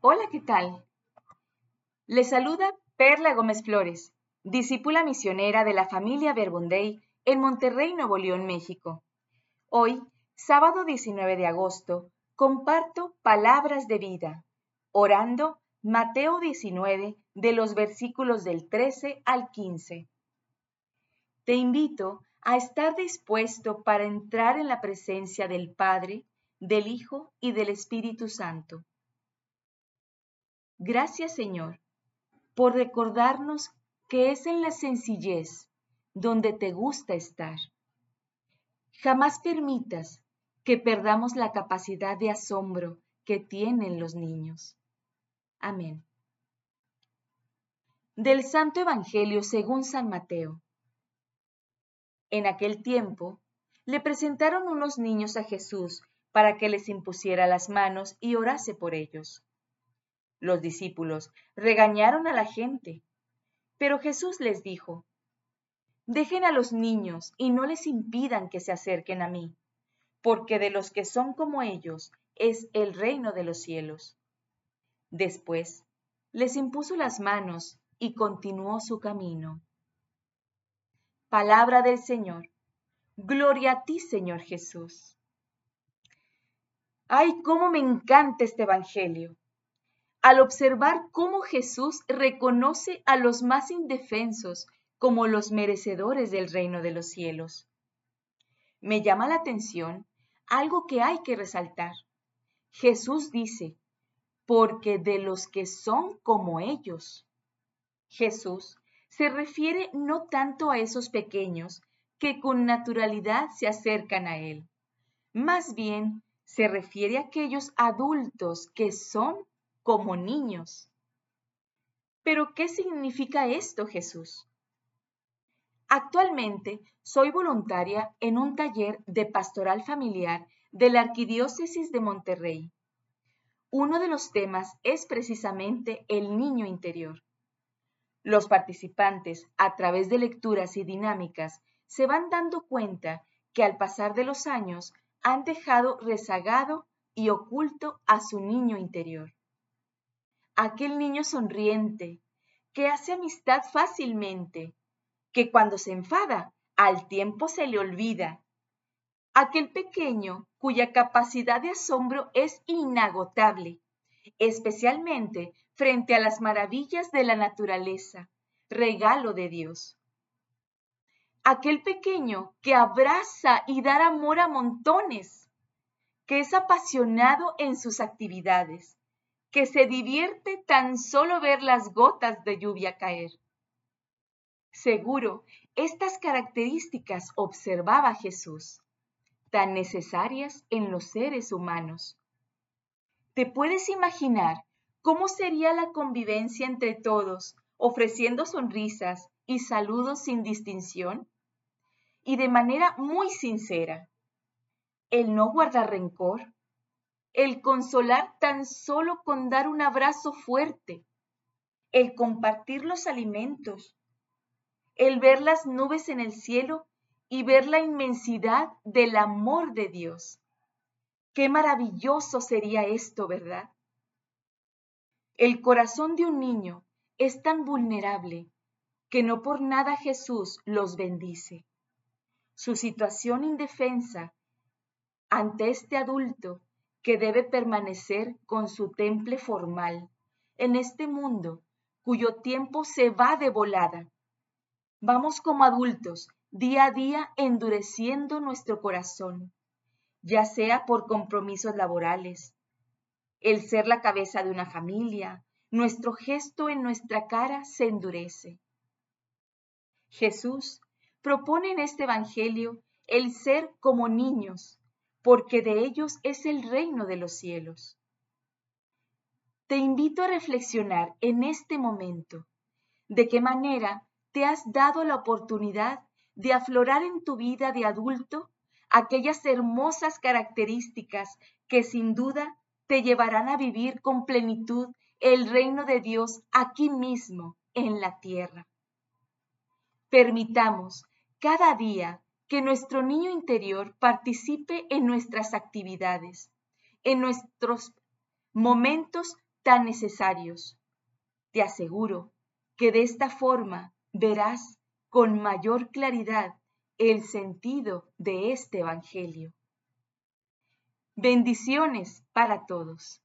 Hola, ¿qué tal? Le saluda Perla Gómez Flores, discípula misionera de la familia Verbundey en Monterrey, Nuevo León, México. Hoy, sábado 19 de agosto, comparto palabras de vida, orando Mateo 19 de los versículos del 13 al 15. Te invito a estar dispuesto para entrar en la presencia del Padre, del Hijo y del Espíritu Santo. Gracias Señor por recordarnos que es en la sencillez donde te gusta estar. Jamás permitas que perdamos la capacidad de asombro que tienen los niños. Amén. Del Santo Evangelio según San Mateo. En aquel tiempo, le presentaron unos niños a Jesús para que les impusiera las manos y orase por ellos. Los discípulos regañaron a la gente, pero Jesús les dijo, Dejen a los niños y no les impidan que se acerquen a mí, porque de los que son como ellos es el reino de los cielos. Después les impuso las manos y continuó su camino. Palabra del Señor. Gloria a ti, Señor Jesús. Ay, cómo me encanta este Evangelio al observar cómo Jesús reconoce a los más indefensos como los merecedores del reino de los cielos. Me llama la atención algo que hay que resaltar. Jesús dice, porque de los que son como ellos. Jesús se refiere no tanto a esos pequeños que con naturalidad se acercan a Él, más bien se refiere a aquellos adultos que son como niños. Pero, ¿qué significa esto, Jesús? Actualmente soy voluntaria en un taller de pastoral familiar de la Arquidiócesis de Monterrey. Uno de los temas es precisamente el niño interior. Los participantes, a través de lecturas y dinámicas, se van dando cuenta que al pasar de los años han dejado rezagado y oculto a su niño interior aquel niño sonriente, que hace amistad fácilmente, que cuando se enfada, al tiempo se le olvida. Aquel pequeño cuya capacidad de asombro es inagotable, especialmente frente a las maravillas de la naturaleza, regalo de Dios. Aquel pequeño que abraza y da amor a montones, que es apasionado en sus actividades, que se divierte tan solo ver las gotas de lluvia caer. Seguro, estas características observaba Jesús, tan necesarias en los seres humanos. ¿Te puedes imaginar cómo sería la convivencia entre todos, ofreciendo sonrisas y saludos sin distinción? Y de manera muy sincera. El no guardar rencor, el consolar tan solo con dar un abrazo fuerte, el compartir los alimentos, el ver las nubes en el cielo y ver la inmensidad del amor de Dios. Qué maravilloso sería esto, ¿verdad? El corazón de un niño es tan vulnerable que no por nada Jesús los bendice. Su situación indefensa ante este adulto que debe permanecer con su temple formal en este mundo cuyo tiempo se va de volada. Vamos como adultos día a día endureciendo nuestro corazón, ya sea por compromisos laborales, el ser la cabeza de una familia, nuestro gesto en nuestra cara se endurece. Jesús propone en este Evangelio el ser como niños, porque de ellos es el reino de los cielos. Te invito a reflexionar en este momento de qué manera te has dado la oportunidad de aflorar en tu vida de adulto aquellas hermosas características que sin duda te llevarán a vivir con plenitud el reino de Dios aquí mismo en la tierra. Permitamos cada día que nuestro niño interior participe en nuestras actividades, en nuestros momentos tan necesarios. Te aseguro que de esta forma verás con mayor claridad el sentido de este Evangelio. Bendiciones para todos.